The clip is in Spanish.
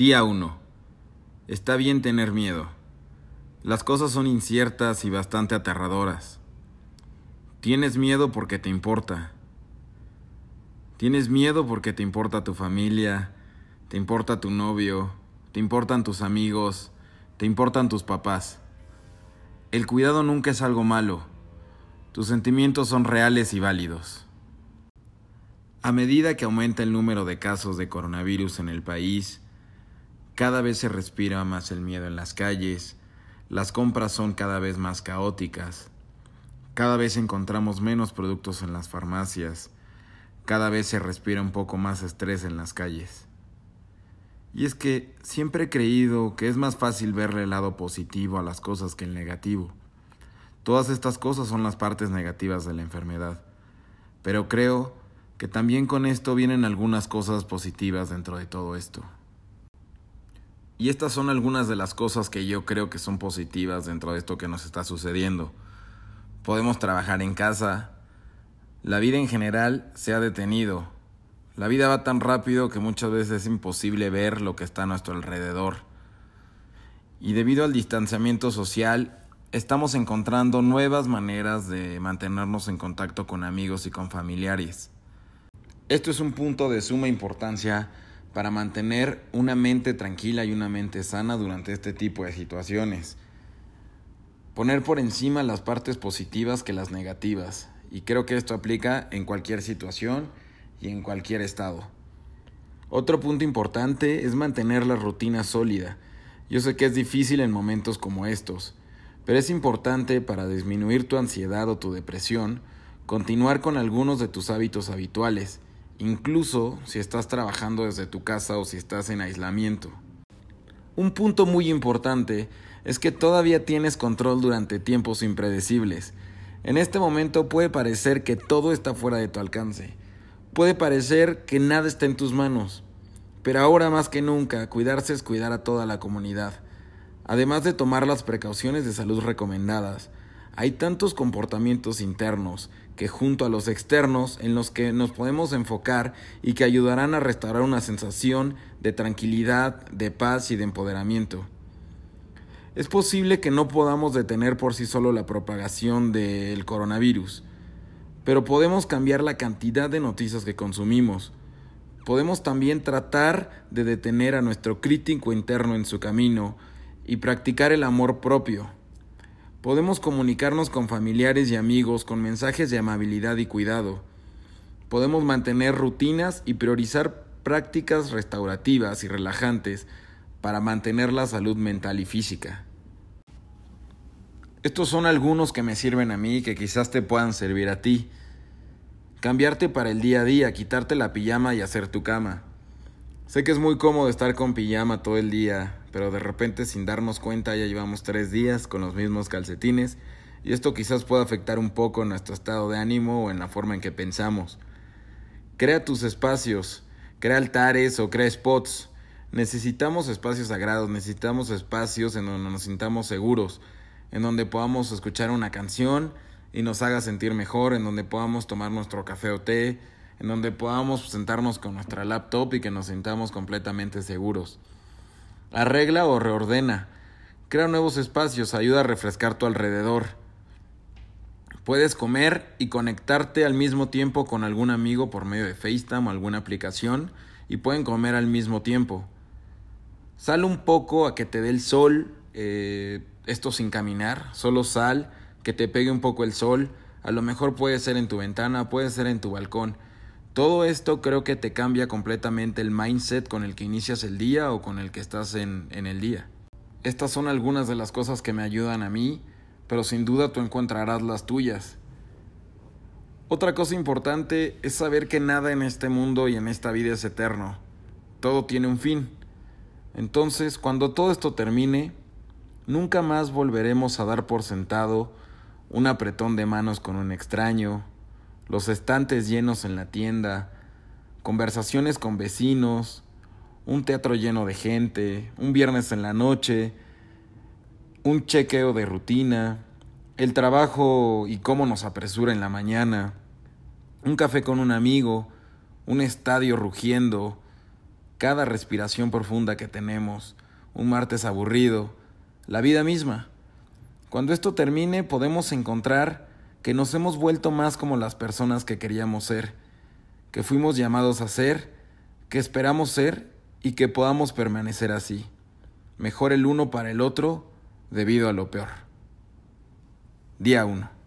Día 1. Está bien tener miedo. Las cosas son inciertas y bastante aterradoras. Tienes miedo porque te importa. Tienes miedo porque te importa tu familia, te importa tu novio, te importan tus amigos, te importan tus papás. El cuidado nunca es algo malo. Tus sentimientos son reales y válidos. A medida que aumenta el número de casos de coronavirus en el país, cada vez se respira más el miedo en las calles, las compras son cada vez más caóticas, cada vez encontramos menos productos en las farmacias, cada vez se respira un poco más estrés en las calles. Y es que siempre he creído que es más fácil verle el lado positivo a las cosas que el negativo. Todas estas cosas son las partes negativas de la enfermedad, pero creo que también con esto vienen algunas cosas positivas dentro de todo esto. Y estas son algunas de las cosas que yo creo que son positivas dentro de esto que nos está sucediendo. Podemos trabajar en casa. La vida en general se ha detenido. La vida va tan rápido que muchas veces es imposible ver lo que está a nuestro alrededor. Y debido al distanciamiento social, estamos encontrando nuevas maneras de mantenernos en contacto con amigos y con familiares. Esto es un punto de suma importancia para mantener una mente tranquila y una mente sana durante este tipo de situaciones. Poner por encima las partes positivas que las negativas. Y creo que esto aplica en cualquier situación y en cualquier estado. Otro punto importante es mantener la rutina sólida. Yo sé que es difícil en momentos como estos, pero es importante para disminuir tu ansiedad o tu depresión, continuar con algunos de tus hábitos habituales incluso si estás trabajando desde tu casa o si estás en aislamiento. Un punto muy importante es que todavía tienes control durante tiempos impredecibles. En este momento puede parecer que todo está fuera de tu alcance. Puede parecer que nada está en tus manos. Pero ahora más que nunca, cuidarse es cuidar a toda la comunidad. Además de tomar las precauciones de salud recomendadas, hay tantos comportamientos internos que junto a los externos en los que nos podemos enfocar y que ayudarán a restaurar una sensación de tranquilidad, de paz y de empoderamiento. Es posible que no podamos detener por sí solo la propagación del coronavirus, pero podemos cambiar la cantidad de noticias que consumimos. Podemos también tratar de detener a nuestro crítico interno en su camino y practicar el amor propio Podemos comunicarnos con familiares y amigos con mensajes de amabilidad y cuidado. Podemos mantener rutinas y priorizar prácticas restaurativas y relajantes para mantener la salud mental y física. Estos son algunos que me sirven a mí y que quizás te puedan servir a ti. Cambiarte para el día a día, quitarte la pijama y hacer tu cama. Sé que es muy cómodo estar con pijama todo el día, pero de repente sin darnos cuenta ya llevamos tres días con los mismos calcetines y esto quizás pueda afectar un poco nuestro estado de ánimo o en la forma en que pensamos. Crea tus espacios, crea altares o crea spots. Necesitamos espacios sagrados, necesitamos espacios en donde nos sintamos seguros, en donde podamos escuchar una canción y nos haga sentir mejor, en donde podamos tomar nuestro café o té, en donde podamos sentarnos con nuestra laptop y que nos sintamos completamente seguros. Arregla o reordena. Crea nuevos espacios, ayuda a refrescar tu alrededor. Puedes comer y conectarte al mismo tiempo con algún amigo por medio de FaceTime o alguna aplicación y pueden comer al mismo tiempo. Sal un poco a que te dé el sol, eh, esto sin caminar, solo sal, que te pegue un poco el sol. A lo mejor puede ser en tu ventana, puede ser en tu balcón todo esto creo que te cambia completamente el mindset con el que inicias el día o con el que estás en, en el día. Estas son algunas de las cosas que me ayudan a mí, pero sin duda tú encontrarás las tuyas. Otra cosa importante es saber que nada en este mundo y en esta vida es eterno. Todo tiene un fin. Entonces, cuando todo esto termine, nunca más volveremos a dar por sentado un apretón de manos con un extraño, los estantes llenos en la tienda, conversaciones con vecinos, un teatro lleno de gente, un viernes en la noche, un chequeo de rutina, el trabajo y cómo nos apresura en la mañana, un café con un amigo, un estadio rugiendo, cada respiración profunda que tenemos, un martes aburrido, la vida misma. Cuando esto termine podemos encontrar que nos hemos vuelto más como las personas que queríamos ser, que fuimos llamados a ser, que esperamos ser y que podamos permanecer así, mejor el uno para el otro debido a lo peor. Día 1.